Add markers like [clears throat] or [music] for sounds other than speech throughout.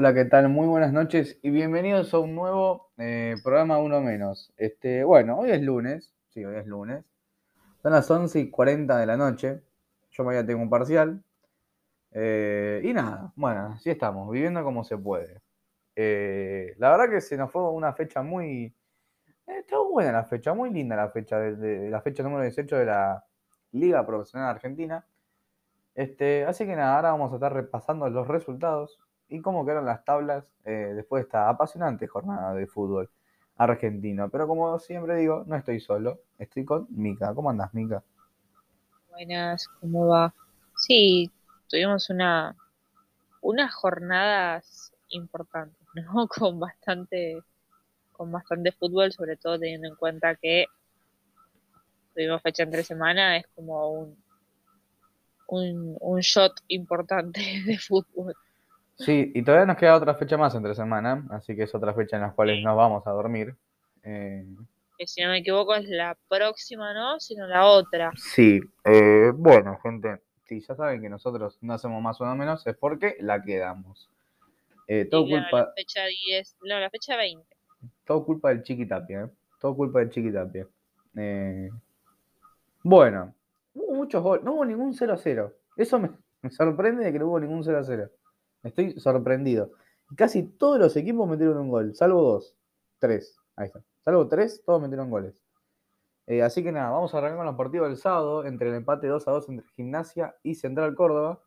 Hola, ¿qué tal? Muy buenas noches y bienvenidos a un nuevo eh, programa Uno Menos. Este, bueno, hoy es lunes, sí, hoy es lunes. Son las 11 y 40 de la noche. Yo mañana tengo un parcial. Eh, y nada, bueno, así estamos, viviendo como se puede. Eh, la verdad que se nos fue una fecha muy. estuvo buena la fecha, muy linda la fecha, de, la fecha número 18 de la Liga Profesional Argentina. Este, así que nada, ahora vamos a estar repasando los resultados y cómo quedaron las tablas eh, después de esta apasionante jornada de fútbol argentino. Pero como siempre digo, no estoy solo, estoy con Mica. ¿Cómo andas, Mica? Buenas, ¿cómo va? Sí, tuvimos una unas jornadas importantes, ¿no? [laughs] Con bastante con bastante fútbol, sobre todo teniendo en cuenta que tuvimos fecha entre semana, es como un, un shot importante [laughs] de fútbol. Sí, y todavía nos queda otra fecha más entre semana, así que es otra fecha en la cual no vamos a dormir. Eh, que si no me equivoco es la próxima, ¿no? Sino la otra. Sí, eh, bueno, gente, si ya saben que nosotros no hacemos más o menos, es porque la quedamos. Eh, todo culpa... La fecha 10, no, la fecha 20. Todo culpa del Chiquitapia, ¿eh? Todo culpa del Chiquitapia. Eh, bueno, hubo muchos goles, no hubo ningún 0-0. Eso me, me sorprende de que no hubo ningún 0-0. Estoy sorprendido. Casi todos los equipos metieron un gol, salvo dos. Tres. Ahí está. Salvo tres, todos metieron goles. Eh, así que nada, vamos a arrancar con los partidos del sábado entre el empate 2 a 2 entre Gimnasia y Central Córdoba.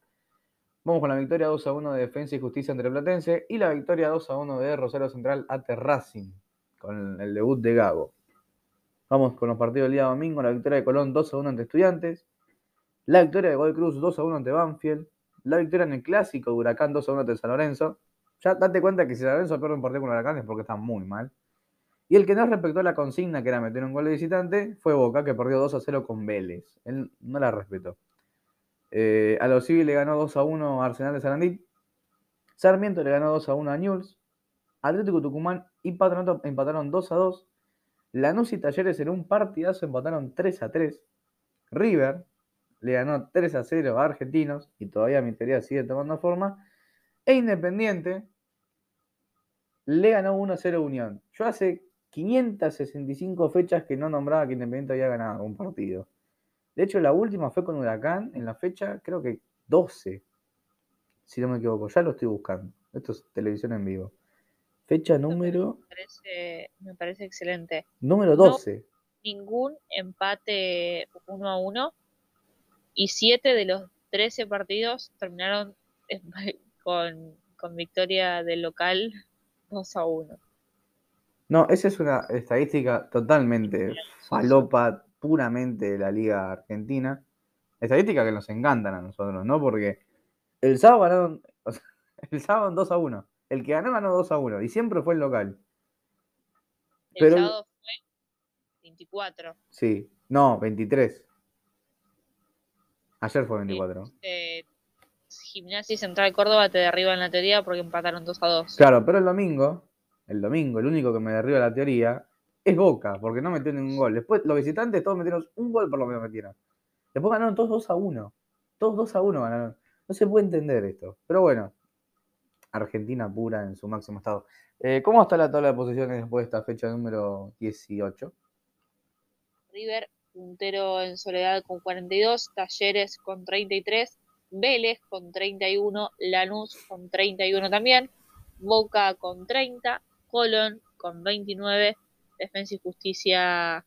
Vamos con la victoria 2 a 1 de Defensa y Justicia entre Platense y la victoria 2 a 1 de Rosario Central ante Racing con el debut de Gago. Vamos con los partidos del día domingo, la victoria de Colón 2 a 1 ante Estudiantes, la victoria de Godoy Cruz 2 a 1 ante Banfield, la victoria en el clásico de Huracán 2 a 1 ante San Lorenzo. Ya date cuenta que si San Lorenzo pierde un partido con Huracán es porque está muy mal. Y el que no respetó la consigna, que era meter un gol de visitante, fue Boca, que perdió 2 a 0 con Vélez. Él no la respetó. Eh, a los Civil le ganó 2 a 1 a Arsenal de Sarandí. Sarmiento le ganó 2 a 1 a Newell's. Atlético Tucumán y Patronato empataron 2 a 2. Lanús y Talleres en un partidazo empataron 3 a 3. River le ganó 3 a 0 a Argentinos y todavía mi teoría sigue tomando forma. E Independiente le ganó 1 a 0 Unión. Yo hace 565 fechas que no nombraba que Independiente había ganado un partido. De hecho, la última fue con Huracán en la fecha, creo que 12, si no me equivoco. Ya lo estoy buscando. Esto es televisión en vivo. Fecha número. Me parece, excelente. Número 12. ningún empate 1 a 1 y 7 de los 13 partidos terminaron [laughs] con, con victoria del local 2 a 1. No, esa es una estadística totalmente falopa, puramente de la Liga Argentina. Estadística que nos encantan a nosotros, ¿no? Porque el sábado ganaron, [laughs] el sábado 2 a 1. El que ganó ganó 2 a 1 y siempre fue el local. El sábado fue 24. Sí, no, 23. Ayer fue 24. Eh, Gimnasia y Central Córdoba te derriban la teoría porque empataron 2 a 2. Claro, pero el domingo, el domingo, el único que me derriba la teoría es Boca, porque no metió ningún gol. Después los visitantes todos metieron un gol por lo menos metieron. Después ganaron todos 2 a 1. Todos 2 a 1 ganaron. No se puede entender esto. Pero bueno, Argentina pura en su máximo estado. Eh, ¿Cómo está la tabla de posiciones después de esta fecha número 18? River puntero en Soledad con 42, Talleres con 33, Vélez con 31, Lanús con 31 también, Boca con 30, Colón con 29, Defensa y Justicia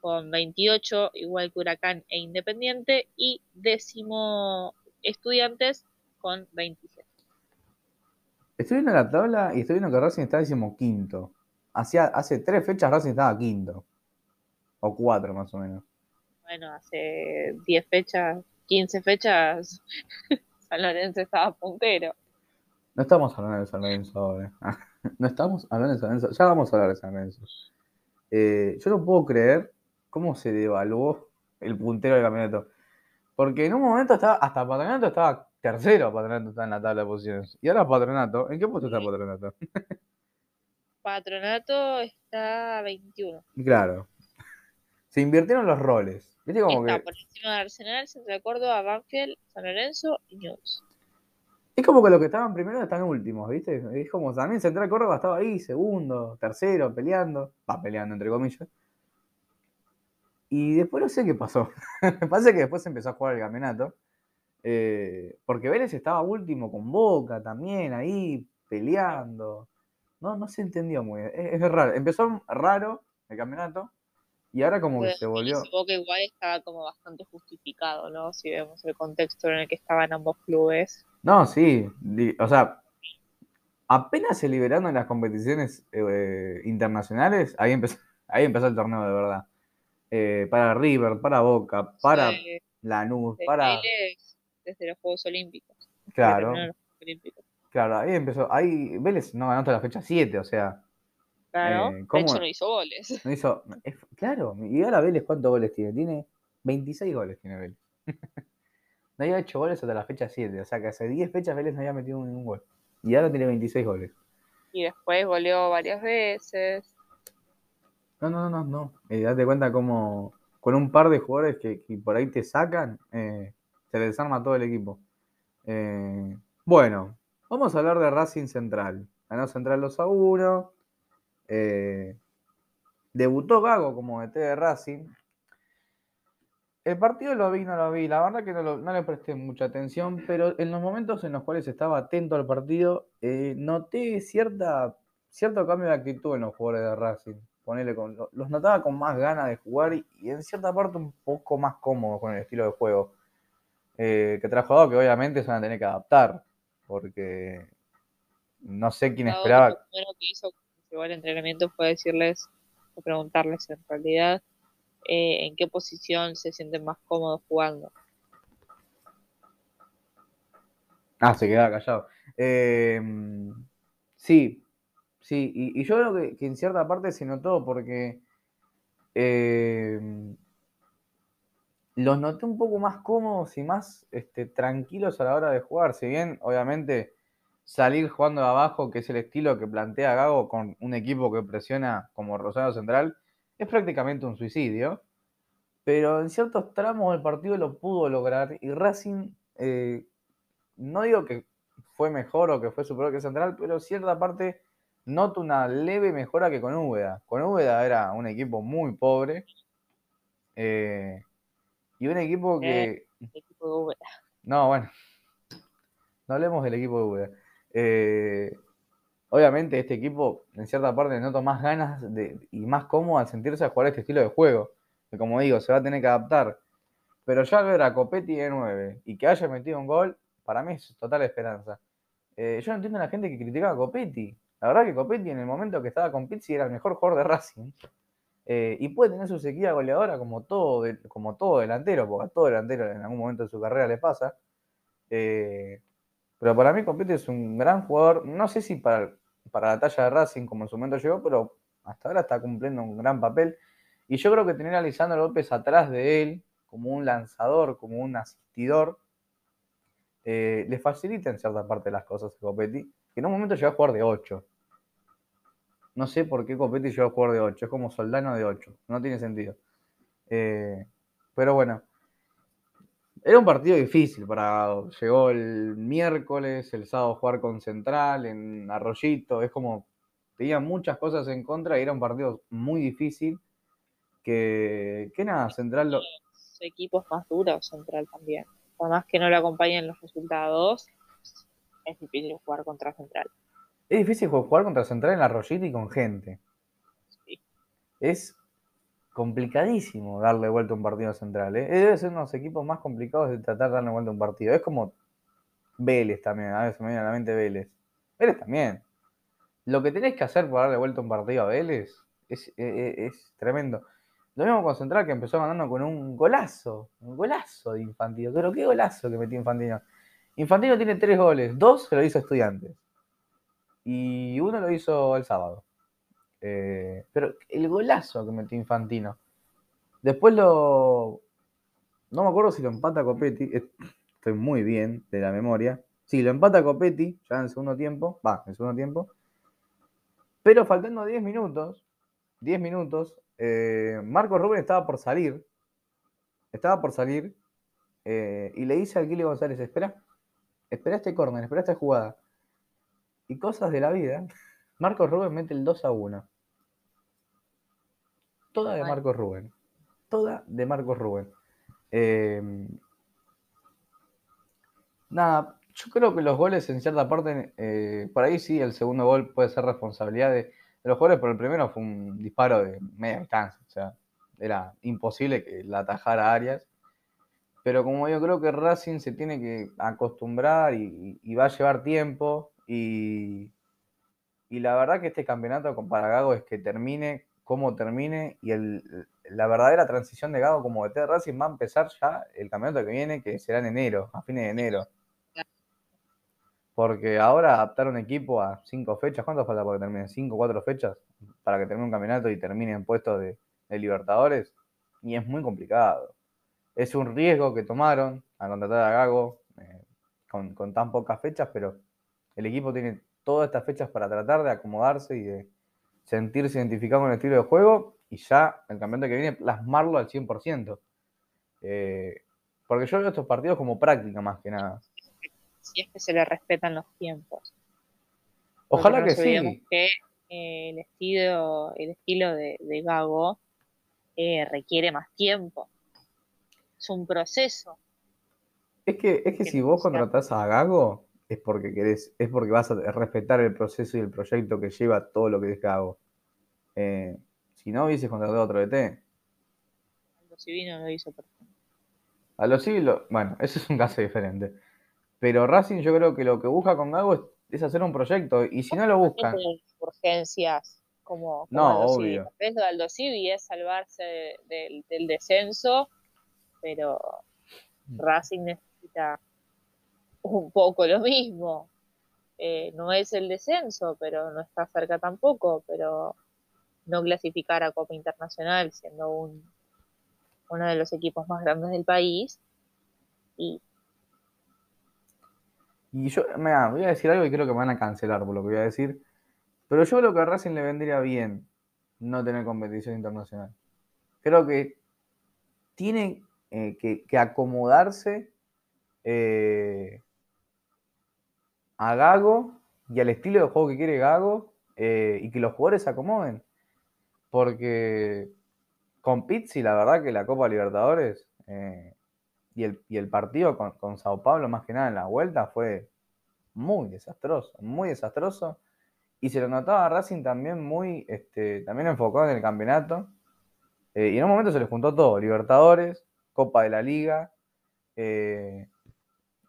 con 28, igual que Huracán e Independiente, y décimo Estudiantes con 27. Estoy viendo la tabla y estoy viendo que Racing está décimo quinto. Hacía, hace tres fechas Racing estaba quinto. O cuatro más o menos. Bueno, hace 10 fechas, 15 fechas, [laughs] San Lorenzo estaba puntero. No estamos hablando de San Lorenzo ahora. [laughs] no estamos hablando de San Lorenzo. Ya vamos a hablar de San Lorenzo. Eh, yo no puedo creer cómo se devaluó el puntero del campeonato. Porque en un momento estaba, hasta Patronato estaba tercero, Patronato está en la tabla de posiciones. Y ahora Patronato, ¿en qué puesto está Patronato? [laughs] Patronato está 21. Claro, se invirtieron los roles. ¿Viste como Está por encima de Arsenal, Central Córdoba, Banfield, San Lorenzo y News. Es como que los que estaban primero están últimos, ¿viste? Es como también Central Córdoba estaba ahí, segundo, tercero, peleando. Va peleando, entre comillas. Y después no sé qué pasó. [laughs] Me parece que después empezó a jugar el campeonato. Eh, porque Vélez estaba último con Boca también, ahí peleando. No, no se entendió muy bien. Es, es raro. Empezó raro el campeonato. Y ahora como que se volvió. Supongo que igual estaba como bastante justificado, ¿no? Si vemos el contexto en el que estaban ambos clubes. No, sí. O sea, apenas se liberaron en las competiciones eh, internacionales, ahí empezó, [laughs] ahí empezó el torneo de verdad. Eh, para River, para Boca, para Lanús, para. Vélez desde los Juegos Olímpicos. Claro, los Juegos Olímpicos. claro, ahí empezó. Ahí Vélez no ganó hasta la fecha 7, o sea, Claro, Eh, de hecho no hizo goles. no hizo. es- claro, y ahora Vélez, ¿cuántos goles tiene? Tiene 26 goles, tiene Vélez. [laughs] no había hecho goles hasta la fecha 7, o sea que hace 10 fechas Vélez no había metido ningún gol. Y ahora tiene 26 goles. Y después goleó varias veces. No, no, no, no. no. Eh, date cuenta cómo con un par de jugadores que, que por ahí te sacan, eh, se le desarma todo el equipo. Eh, bueno, vamos a hablar de Racing Central. Ganó Central 2 a 1. Eh, debutó Gago como DT de Racing. El partido lo vi, no lo vi. La verdad que no, lo- no le presté mucha atención, pero en los momentos en los cuales estaba atento al partido, eh, noté cierta, cierto cambio de actitud en los jugadores de Racing. Con, lo- los notaba con más ganas de jugar y, y en cierta parte un poco más cómodos con el estilo de juego eh, que trajo Gago, que obviamente se van a tener que adaptar, porque no sé quién esperaba. Lo primero que hizo llegó al entrenamiento fue decirles, o preguntarles en realidad, eh, en qué posición se sienten más cómodos jugando. Ah, se quedaba callado. Eh, sí, sí, y, yo creo que, en cierta parte se notó porque eh, los noté un poco más cómodos y más este, tranquilos a la hora de jugar. Si bien, obviamente, salir jugando de abajo, que es el estilo que plantea Gago con un equipo que presiona como Rosario Central, es prácticamente un suicidio. Pero en ciertos tramos del partido lo pudo lograr y Racing, eh, no digo que fue mejor o que fue superior que Central, pero cierta parte noto una leve mejora que con Úbeda. Con Úbeda era un equipo muy pobre eh, y un equipo que... El equipo de Úbeda. No, bueno, no hablemos del equipo de Úbeda. Eh, obviamente este equipo en cierta parte noto más ganas de, y más cómodo al sentirse a jugar este estilo de juego. Que como digo, se va a tener que adaptar. Pero ya al ver a Copetti de 9 y que haya metido un gol, para mí es total esperanza. Eh, yo no entiendo a la gente que criticaba a Copetti. La verdad que Copetti en el momento que estaba con Pizzi era el mejor jugador de Racing. Eh, y puede tener su sequía goleadora como todo, como todo delantero, porque a todo delantero en algún momento de su carrera le pasa. Pero para mí Copetti es un gran jugador. No sé si para, para la talla de Racing como en su momento llegó, pero hasta ahora está cumpliendo un gran papel. Y yo creo que tener a Lisandro López atrás de él, como un lanzador, como un asistidor, eh, le facilita en cierta parte las cosas a Copetti, que en un momento llegó a jugar de 8. No sé por qué Copetti llegó a jugar de 8, es como Soldano de 8, no tiene sentido. Eh, pero bueno, era un partido difícil para Llegó el miércoles, el sábado jugar con Central, en Arroyito, es como, tenía muchas cosas en contra y era un partido muy difícil. Que, que nada, Central lo, Los equipos más duros, Central también. Por más que no le acompañen los resultados, es difícil jugar contra Central. Es difícil jugar contra Central en Arroyito y con gente. Sí. Es complicadísimo darle vuelta a un partido Central. ¿eh? Debe ser uno de los equipos más complicados de tratar de darle vuelta a un partido. Es como Vélez también, a veces me viene a la mente Vélez. Vélez también. Lo que tenés que hacer para darle vuelta a un partido a Vélez es, es- es- es tremendo. Lo mismo con Central que empezó ganando con un golazo. Un golazo de Infantino. Pero qué golazo que metió Infantino. Infantino tiene tres goles. Dos se lo hizo Estudiantes. Y uno lo hizo el sábado. Eh, pero el golazo que metió Infantino. Después lo. No me acuerdo si lo empata Copetti. Estoy muy bien de la memoria. Sí, lo empata Copetti ya en segundo tiempo. Va, en segundo tiempo. Pero faltando 10 minutos. 10 minutos. eh, Marco Rubén estaba por salir. Estaba por salir. eh, y le dice a Kili González: Espera. espera este córner, espera esta jugada. Y cosas de la vida. [laughs] Marcos Rubén mete el 2 a 1. Toda de Marcos Rubén. Toda de Marcos Rubén. Eh, nada, yo creo que los goles en cierta parte, eh, por ahí sí, el segundo gol puede ser responsabilidad de, los jugadores, pero el primero fue un disparo de media distancia. O sea, era imposible que la atajara Arias. Pero como yo creo que Racing se tiene que acostumbrar y, va a llevar tiempo. Y, y, la verdad que este campeonato para Gago es que termine como termine. Y el, la verdadera transición de Gago como de Racing va a empezar ya el campeonato que viene, que será en enero, a fines de enero. Porque ahora adaptar un equipo a cinco fechas, ¿cuánto falta para que termine? ¿Cinco, cuatro fechas? Para que termine un campeonato y termine en puestos de, Libertadores. Y es muy complicado. Es un riesgo que tomaron a contratar a Gago eh, con, con, tan pocas fechas, pero el equipo tiene todas estas fechas para tratar de acomodarse y de sentirse identificado con el estilo de juego y ya el campeonato que viene plasmarlo al 100%. Eh, porque yo veo estos partidos como práctica más que nada si es que se le respetan los tiempos. Ojalá que sí. que eh, el estilo, el estilo de, Gago eh, requiere más tiempo. Es un proceso. Es que, es que, si vos contratás a Gago, es porque querés, es porque vas a respetar el proceso y el proyecto que lleva todo lo que es Gago. Eh, si no hubieses contratado otro DT. Aldo Civino lo hizo perfecto. A los bueno, eso es un caso diferente. Pero Racing yo creo que lo que busca con Gago es, hacer un proyecto. Y si no lo busca. urgencias como, no, Aldo obvio. de Aldo Civi es salvarse del, descenso, pero mm. Racing necesita un poco lo mismo. Eh, no es el descenso, pero no está cerca tampoco, pero no clasificar a Copa Internacional siendo un, uno de los equipos más grandes del país y yo, mira, voy a decir algo y creo que me van a cancelar por lo que voy a decir. Pero yo creo que a Racing le vendría bien no tener competición internacional. Creo que tiene eh, que, acomodarse eh, a Gago y al estilo de juego que quiere Gago eh, y que los jugadores se acomoden. Porque con Pizzi, la verdad que la Copa Libertadores y el, partido con, Sao Paulo, más que nada en la vuelta, fue muy desastroso, muy desastroso. Y se lo notaba a Racing también muy, este, también enfocado en el campeonato. Eh, y en un momento se les juntó todo, Libertadores, Copa de la Liga. Eh,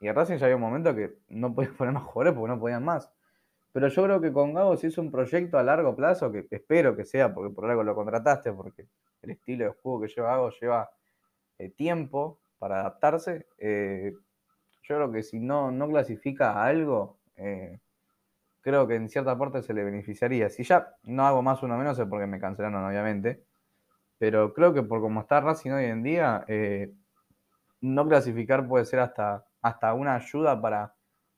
y Racing ya había un momento que no podía [laughs] poner más jugadores porque no podían más. Pero yo creo que con Gago se hizo un proyecto a largo plazo, que espero que sea, porque por algo lo contrataste, porque el estilo de juego que lleva Gago lleva eh, tiempo, para adaptarse. Eh, yo creo que si no, no clasifica a algo, eh, creo que en cierta parte se le beneficiaría. Si ya no hago más uno menos es porque me cancelaron, obviamente. Pero creo que por como está Racing hoy en día, no clasificar puede ser hasta, hasta una ayuda para,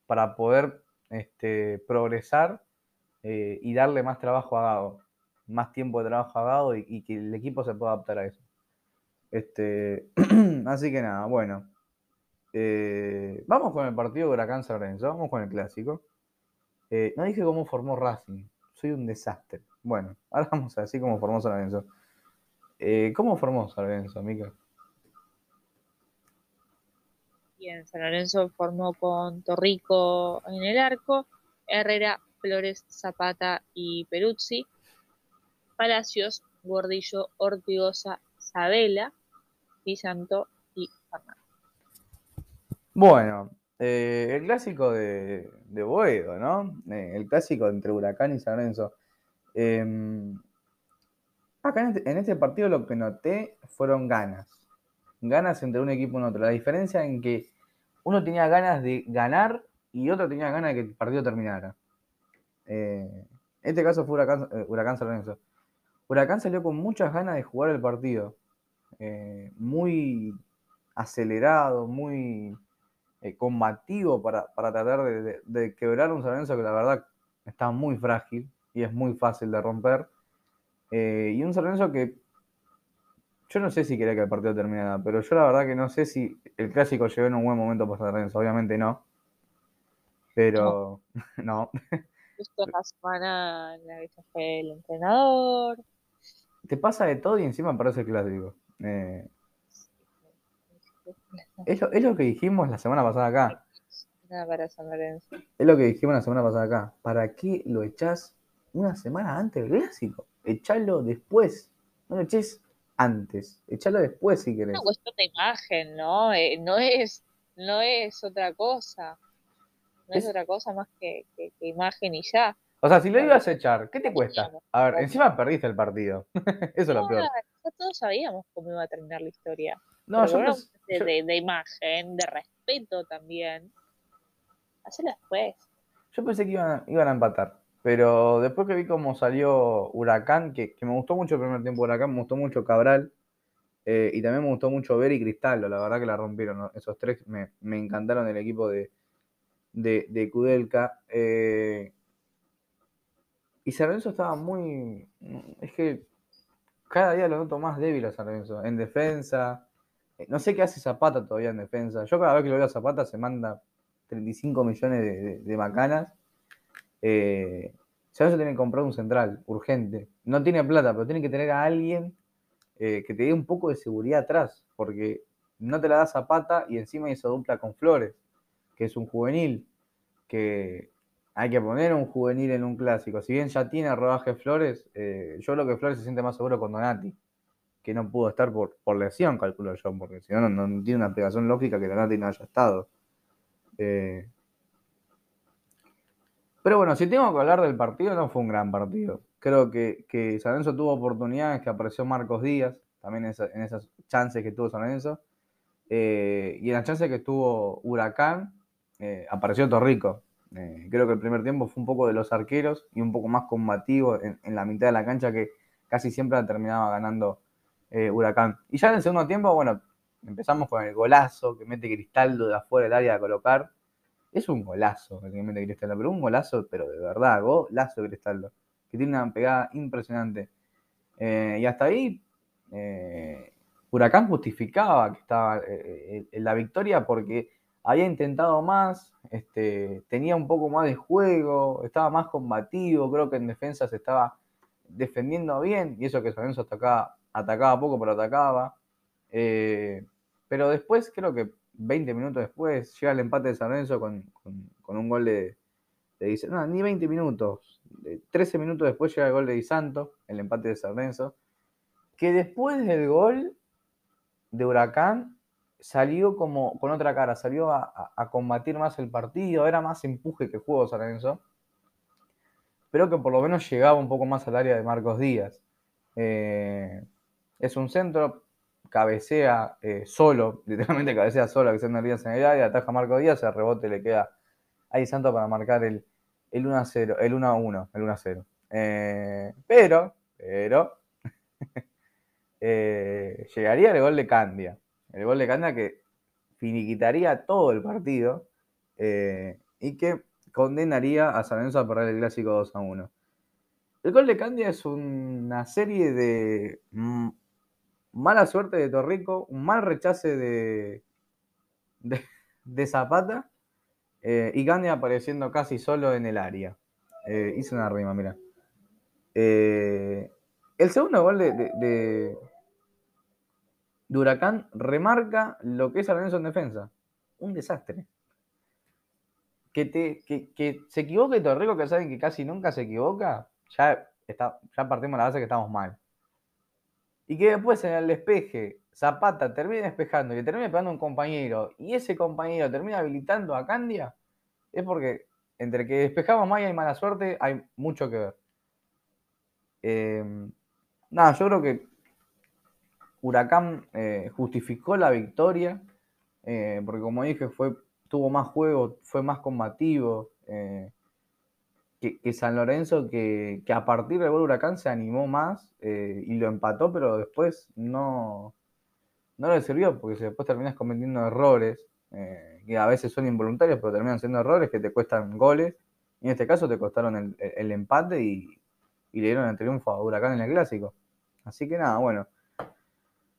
para poder este, progresar y darle más trabajo a más tiempo de trabajo a y que el equipo se pueda adaptar a eso. Este, [clears throat] así que nada, bueno. Eh, vamos con el partido de Huracán San vamos con el clásico. Eh, no dije cómo formó Racing, soy un desastre. Bueno, [laughs] ahora vamos a decir cómo formó San. Eh, ¿Cómo formó San Lorenzo, Mica? Bien, San Lorenzo formó con Torrico en el arco, Herrera, Flores, Zapata y Peruzzi, Palacios, Gordillo, Ortigosa, Sabela, Santo y Fernando. Bueno, eh, el clásico de, de Boedo, ¿no? Eh, el clásico entre Huracán y San Lorenzo. Em, acá este, en este, partido lo que noté fueron ganas. Ganas entre un equipo y otro. La diferencia en que uno tenía ganas de ganar y otro tenía ganas de que el partido terminara. Eh, este caso fue Huracán, Huracán San Lorenzo. Huracán salió con muchas ganas de jugar el partido. Eh, muy acelerado, muy eh, combativo para, tratar de, quebrar un San que la verdad está muy frágil y es muy fácil de romper. Eh, y un San que yo no sé si quería que el partido terminara, pero yo la verdad que no sé si el clásico llegó en un buen momento para San Lorenzo, obviamente no. Pero no. [laughs] Justo la semana en la que se fue el entrenador. Te pasa de todo y encima parece el clásico. Eh, es, lo, es lo que dijimos la semana pasada acá. Nada para San Lorenzo. Es lo que dijimos la semana pasada acá. ¿Para qué lo echás una semana antes del clásico? Echalo después. No lo eches antes. Echalo después si querés. Una cuestión de imagen, ¿no? Eh, no es, no es otra cosa. No es, Es- otra cosa más que, que- que imagen y ya. O sea, si lo ibas a echar, ¿qué te cuesta? A ver, encima perdiste el partido. [laughs] Eso es lo No, peor. ya todos sabíamos cómo iba a terminar la historia. No, Pero yo, yo- de, de imagen, de respeto también. Hacelo después. yo pensé que iban, iban a empatar. Pero después que vi cómo salió Huracán, que, que me gustó mucho el primer tiempo de Huracán, me gustó mucho Cabral. eh, y también me gustó mucho Ver y Cristaldo, la verdad que la rompieron. Esos tres me, me encantaron el equipo de, de, de Kudelka. eh, y San estaba muy. Es que cada día lo noto más débil a San. En defensa. eh, No sé qué hace Zapata todavía en defensa. Yo cada vez que lo veo a Zapata se manda 35 millones de, de- de macanas. Eh, tiene que comprar un central, urgente. No tiene plata, pero tiene que tener a alguien eh, que te dé un poco de seguridad atrás. Porque no te la da Zapata y encima hizo dupla con Flores, que es un juvenil. Que hay que poner un juvenil en un clásico. Si bien ya tiene rodaje Flores, eh, yo creo que Flores se siente más seguro con Donati, que no pudo estar por, por lesión, calculo yo, porque si no, no, no tiene una aplicación lógica que Donati no haya estado. Eh, pero bueno, si tengo que hablar del partido, no fue un gran partido. Creo que, que San Lorenzo tuvo oportunidades, que apareció Marcos Díaz, también en, esa- en esas chances que tuvo San Lorenzo. Eh, y en las chances que tuvo Huracán, eh, apareció Torrico. Eh, creo que el primer tiempo fue un poco de los arqueros y un poco más combativo en, en la mitad de la cancha que casi siempre terminaba ganando Huracán. Y ya en el segundo tiempo, bueno, empezamos con el golazo que mete Cristaldo de afuera del área a colocar. Es un golazo el que mete Cristaldo, pero un golazo, pero de verdad, golazo Cristaldo, que tiene una pegada impresionante. Eh, y hasta ahí, eh, Huracán justificaba que estaba eh, eh, la victoria porque había intentado más, este, tenía un poco más de juego, estaba más combativo, creo que en defensa se estaba defendiendo bien, y eso que San Lorenzo atacaba, atacaba poco, pero atacaba. Pero después, creo que 20 minutos después, llega el empate de San con, con- un gol de, de No, ni 20 minutos. de 13 minutos después llega el gol de Di Santo, el empate de San. Que después del gol de Huracán salió como con otra cara, salió a, a- combatir más el partido, era más empuje que juego San. Pero que por lo menos llegaba un poco más al área de Marcos Díaz. Eh, es un centro, cabecea eh, solo, [laughs] literalmente cabecea solo, Alexander Díaz en el área, ataja a Marcos Díaz, el rebote le queda a Di Santo para marcar el, el 1 a 0, el 1 a 1, el 1 a 0. Eh, pero, pero, [laughs] eh, llegaría el gol de Candia. El gol de Candia que finiquitaría todo el partido eh, y que condenaría a San Lorenzo a perder el clásico 2 a 1. El gol de Candia es una serie de mm, mala suerte de Torrico, un mal rechace de, de, Zapata eh, y Candia apareciendo casi solo en el área. Eh, hice una rima, mira. Eh, el segundo gol de, de, Huracán remarca lo que es San en defensa. Un desastre. Que, te, que, que se equivoque Torrico, que saben que casi nunca se equivoca, ya, está, ya partimos la base que estamos mal. Y que después en el despeje Zapata termine despejando y le termine pegando a un compañero y ese compañero termina habilitando a Candia, es porque entre que despejamos mal y mala suerte, hay mucho que ver. Eh, nada, yo creo que Huracán eh, justificó la victoria, eh, porque como dije, fue, tuvo más juego, fue más combativo eh, que, San Lorenzo, que, que a partir del gol Huracán se animó más eh, y lo empató, pero después no, no le sirvió, porque después terminas cometiendo errores, eh, que a veces son involuntarios, pero terminan siendo errores que te cuestan goles, y en este caso te costaron el, el- el empate y, y le dieron el triunfo a Huracán en el Clásico. Así que nada, bueno.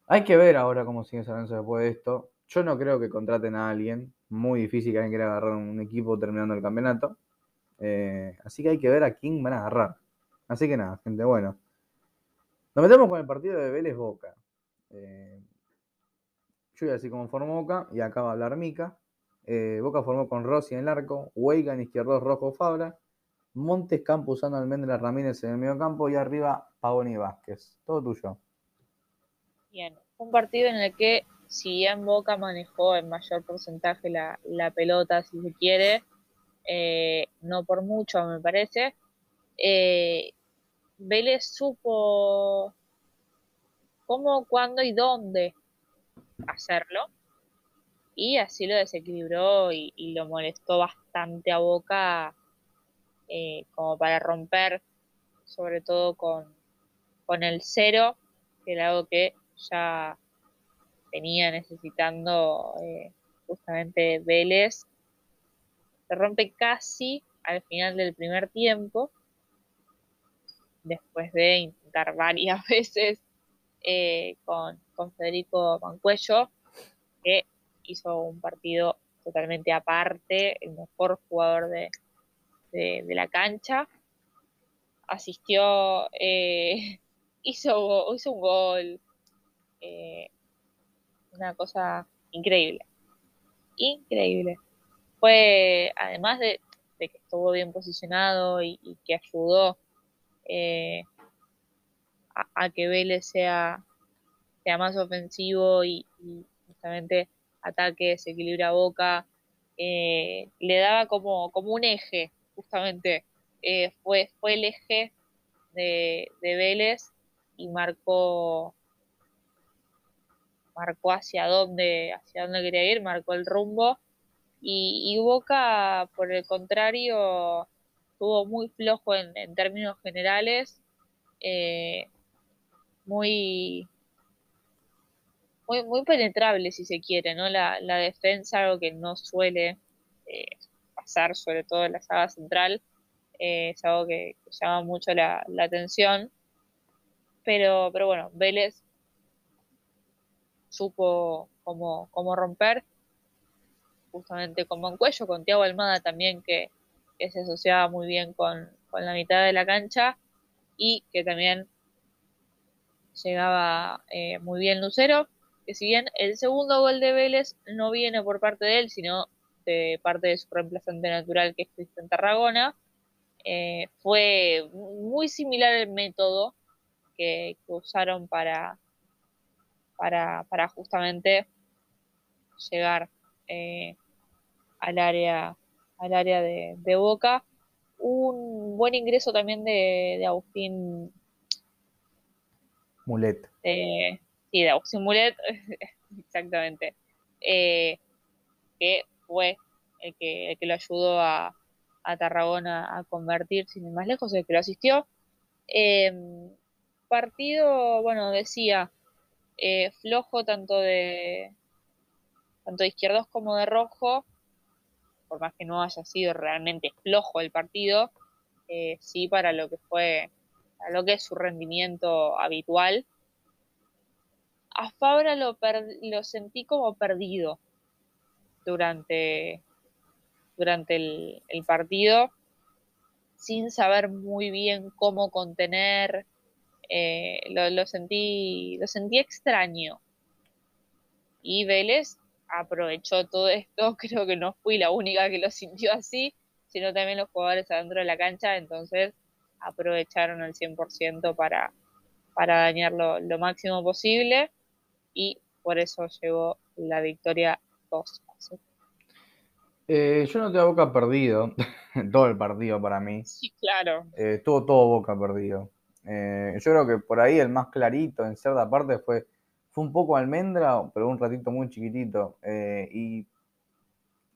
Hay que ver ahora cómo sigue San Lorenzo después de esto. Yo no creo que contraten a alguien. Muy difícil que alguien quiera agarrar un equipo terminando el campeonato. Eh, así que hay que ver a quién van a agarrar. Así que nada, gente, bueno. Nos metemos con el partido de Vélez Boca. Eh, yo voy formó Boca y acá va a hablar Mica. Eh, Boca formó con Rossi en el arco, Weigan, izquierdo, Rojo, Fabra, Montes, Campo usando Almendra Ramírez en el medio campo y arriba Pavoni Vázquez. Todo tuyo. Bien, un partido en el que si bien Boca manejó en mayor porcentaje la, pelota, si se quiere, eh, no por mucho me parece, eh, Vélez supo cómo, cuándo y dónde hacerlo y así lo desequilibró y, lo molestó bastante a Boca eh, como para romper sobre todo con, con el cero que era algo que ya venía necesitando eh, justamente Vélez. Se rompe casi al final del primer tiempo, después de intentar varias [laughs] veces eh, con, Federico Mancuello, que hizo un partido totalmente aparte, el mejor jugador de, la cancha. Asistió, eh, [laughs] hizo, hizo un gol, una cosa increíble. Increíble. Fue, además de, que estuvo bien posicionado y, que ayudó eh, a, que Vélez sea, sea más ofensivo y, justamente ataque, desequilibra boca, eh, le daba como, como un eje, justamente. Eh, fue, fue el eje de, de Vélez y marcó marcó hacia dónde, hacia dónde quería ir, marcó el rumbo. Y, Boca, por el contrario, estuvo muy flojo en, términos generales, eh, muy, muy, muy penetrable si se quiere, ¿no? La, la defensa, algo que no suele eh, pasar, sobre todo en la saga central, eh, es algo que, llama mucho la, atención. Pero, pero bueno, Vélez supo cómo, cómo romper, justamente con Moncuello, con Tiago Almada también, que, se asociaba muy bien con, la mitad de la cancha y que también llegaba eh, muy bien Lucero, que si bien el segundo gol de Vélez no viene por parte de él, sino de parte de su reemplazante natural, que es Cristian Tarragona, eh, fue muy similar el método que usaron para, justamente llegar eh, al área al área de, Boca. Un buen ingreso también de, de Agustín Mulet. sí, de Agustín Mulet, [laughs] exactamente. Eh, que fue el que, el que lo ayudó a, a Tarragona a convertir, sin ir más lejos, el que lo asistió. Eh, partido, bueno, decía, eh, flojo tanto de tanto de izquierdos como de rojo, por más que no haya sido realmente flojo el partido, eh, sí para lo que fue, para lo que es su rendimiento habitual. A Fabra lo, lo sentí como perdido durante, durante el, partido, sin saber muy bien cómo contener eh, lo, sentí, lo sentí extraño. Y Vélez aprovechó todo esto, [laughs] creo que no fui la única que lo sintió así, sino también los jugadores adentro de la cancha, entonces aprovecharon al 100% para, para dañarlo lo máximo posible y por eso llegó la victoria 2 eh, yo no tengo boca perdido, [laughs] todo el partido para mí. Sí, claro. Eh, estuvo todo boca perdido. Eh, yo creo que por ahí el más clarito en cierta parte fue, fue un poco almendra, pero un ratito muy chiquitito. Eh, y,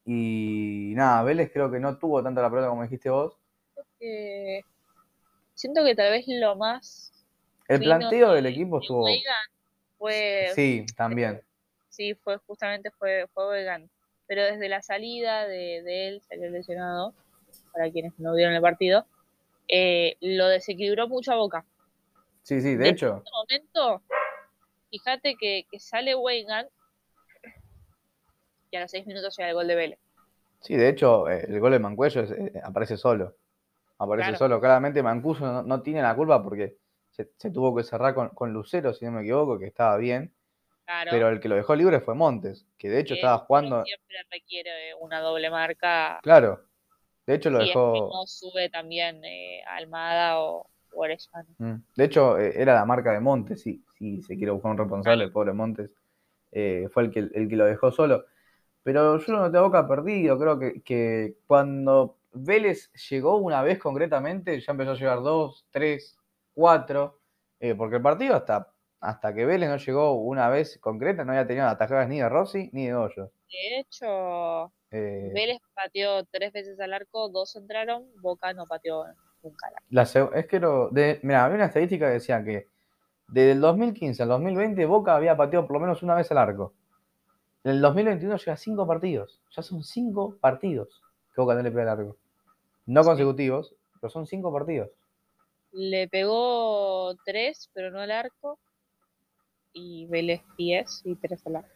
y nada, Vélez creo que no tuvo tanta la pelota como dijiste vos. siento que tal vez lo más... El planteo del equipo estuvo... Fue, sí, también. Sí, fue justamente fue, fue Pero desde la salida de, de él, salió lesionado, para quienes no vieron el partido, eh, lo desequilibró mucho a Boca. Sí, sí, de, hecho. En este momento, fíjate que, sale Weigan y a los 6 minutos llega el gol de Vélez. Sí, de hecho, eh, el gol de Mancuello es- eh, aparece solo. Aparece Claro. solo. Claramente Mancuso no, no tiene la culpa porque se, se tuvo que cerrar con, con Lucero, si no me equivoco, que estaba bien. Claro. Pero el que lo dejó libre fue Montes, que de hecho que estaba jugando. Siempre requiere una doble marca. Claro. De hecho lo si es que dejó. no sube también eh, Almada o, Mm. De hecho, eh, era la marca de Montes, sí, sí, se quiere buscar un responsable, el pobre Montes, eh, fue el que, el que lo dejó solo. Pero yo no te boca perdido, creo que, que cuando Vélez llegó una vez concretamente, ya empezó a llegar dos, tres, cuatro, eh, porque el partido hasta, hasta que Vélez no llegó una vez concreta no había tenido atajadas ni de Rossi ni de Hoyos. De hecho, Eh, Vélez pateó tres veces al arco, dos entraron, Boca no pateó La es que lo de, mira, había una estadística que decía que desde el 2015 al 2020 Boca había pateado por lo menos una vez al arco. En el 2021 llega a cinco partidos. Ya son cinco partidos que Boca no le pega al arco. No Sí. consecutivos, pero son cinco partidos. Le pegó tres, pero no al arco. Y Vélez 10 y tres al arco.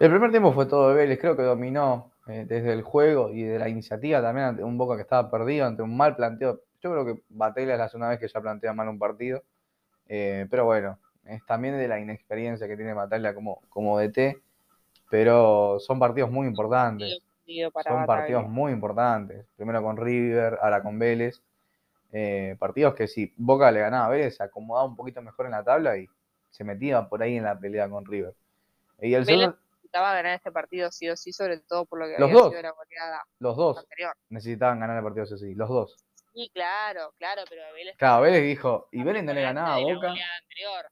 El primer tiempo fue todo de Vélez, creo que dominó eh, desde el juego y de la iniciativa también ante un Boca que estaba perdido, ante un mal planteo. Yo creo que Batella es la segunda vez que ya plantea mal un partido. Eh, pero bueno, es también de la inexperiencia que tiene Batalla como, como DT. Pero son partidos muy importantes. Para Son partidos muy importantes. Primero con River, ahora con Vélez. Eh, partidos que si Boca le ganaba a Vélez, se acomodaba un poquito mejor en la tabla y se metía por ahí en la pelea con River. Y el Vélez- segundo, Necesitaba ganar este partido sí o sí, sobre todo por lo que Los había dos. sido la goleada los dos anterior. necesitaban ganar el partido sí o sí, los dos. Sí, claro, claro, pero Vélez. Claro, Vélez dijo, y Vélez no le ganaba a Boca,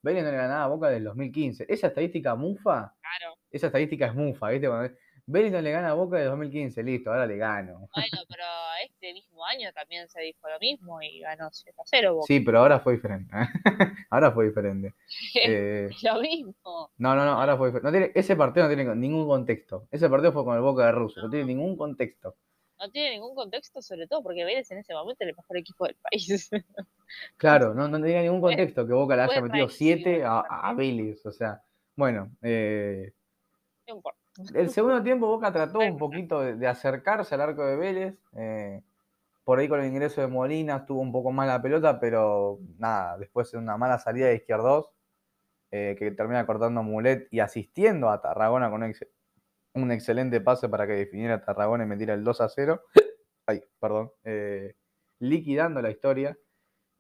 Vélez no le ganaba a Boca desde el 2015. Esa estadística mufa, claro. esa estadística es mufa, ¿viste? Cuando Vélez no le gana a Boca desde 2015, listo, ahora le gano. Bueno, [laughs] pero este mismo año también se dijo lo mismo y ganó 7 a 0 Boca. Sí, pero ahora fue diferente. ¿eh? [laughs] ahora fue diferente. [laughs] Eh, lo mismo. no, no, no, ahora fue diferente. No tiene, ese partido no tiene ningún contexto. Ese partido fue con el Boca de Russo, no tiene ningún contexto. No tiene ningún contexto, sobre todo porque Vélez en ese momento era el mejor equipo del país. [laughs] Claro, no, no tenía ningún contexto que Boca le haya metido rarísimo 7 ese a, a Vélez. O sea, bueno, eh, no importa. El segundo tiempo Boca trató un poquito de, de acercarse al arco de Vélez. eh, por ahí con el ingreso de Molina estuvo un poco mal la pelota, pero nada, después de una mala salida de izquierdos, eh, que termina cortando Mulet y asistiendo a Tarragona con ex- un excelente pase para que definiera Tarragona y metiera el 2 a 0. [laughs] Ay, perdón. eh, liquidando la historia.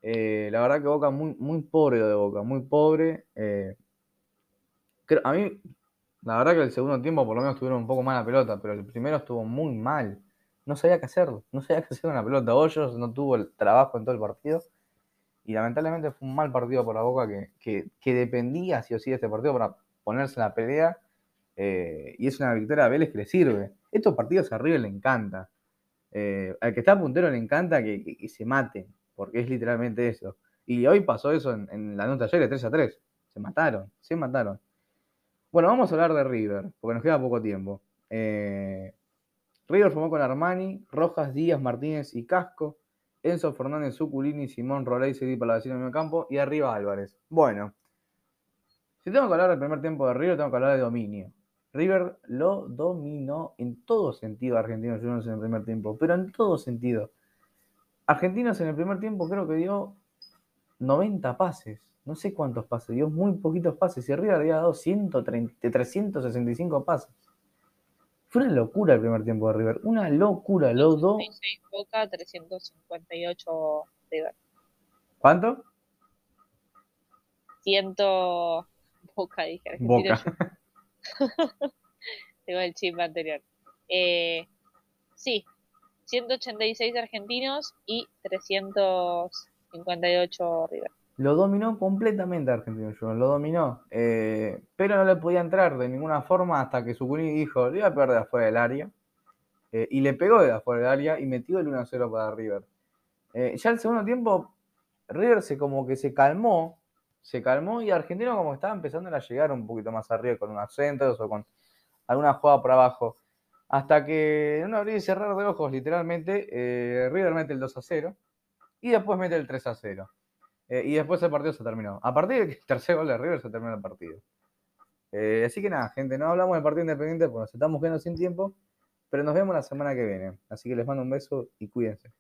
Eh, la verdad que Boca muy, muy pobre de Boca, muy pobre. eh, creo- a mí la verdad que el segundo tiempo por lo menos tuvieron un poco más la pelota, pero el primero estuvo muy mal. No sabía qué hacer, no sabía qué hacer con la pelota. Hoyos no tuvo el trabajo en todo el partido. Y lamentablemente fue un mal partido por la Boca que, que- que dependía sí o sí de este partido para ponerse en la pelea. Eh, y es una victoria a Vélez que le sirve. Estos partidos a River le encanta. Eh, al que está puntero le encanta que, se maten, porque es literalmente eso. Y hoy pasó eso en, la nota ayer de 3 a 3. Se mataron, se mataron. Bueno, vamos a hablar de River, porque nos queda poco tiempo. Eh, River formó con Armani, Rojas, Díaz, Martínez y Casco, Enzo Fernández, Zuculini, Simón, Roley, Cedi para la vecina en el campo y arriba Álvarez. Bueno, si tengo que hablar del primer tiempo de River, tengo que hablar de dominio. River lo dominó en todo sentido a Argentinos Juniors en el primer tiempo, pero en todo sentido. Argentinos en el primer tiempo creo que dio 90 pases, no sé cuántos pases, dio muy poquitos pases y River había dado 130, 365 pases. Fue una locura el primer tiempo de River, una locura, los dos. 36 Boca, 358 River. ¿Cuánto? 100 Boca, dije. Boca. [laughs] Tengo el chip anterior. Eh, sí, 186 argentinos y 358 River. Lo dominó completamente Argentinos Juniors, lo dominó. eh, pero no le podía entrar de ninguna forma hasta que Zuculini dijo, le iba a pegar de afuera del área. eh, y le pegó de afuera del área y metió el 1-0 para River. Ya el segundo tiempo, River se como que se calmó, se calmó y Argentino como estaba empezando a llegar un poquito más arriba con unos centros o con alguna jugada por abajo. Hasta que en un abrir y cerrar de ojos, literalmente, eh, River mete el 2 a 0 y después mete el 3 a 0. Eh, y después el partido se terminó. A partir del tercer gol de River se terminó el partido. Eh, así que nada, gente, no hablamos del partido independiente porque nos estamos quedando sin tiempo, pero nos vemos la semana que viene. Así que les mando un beso y cuídense.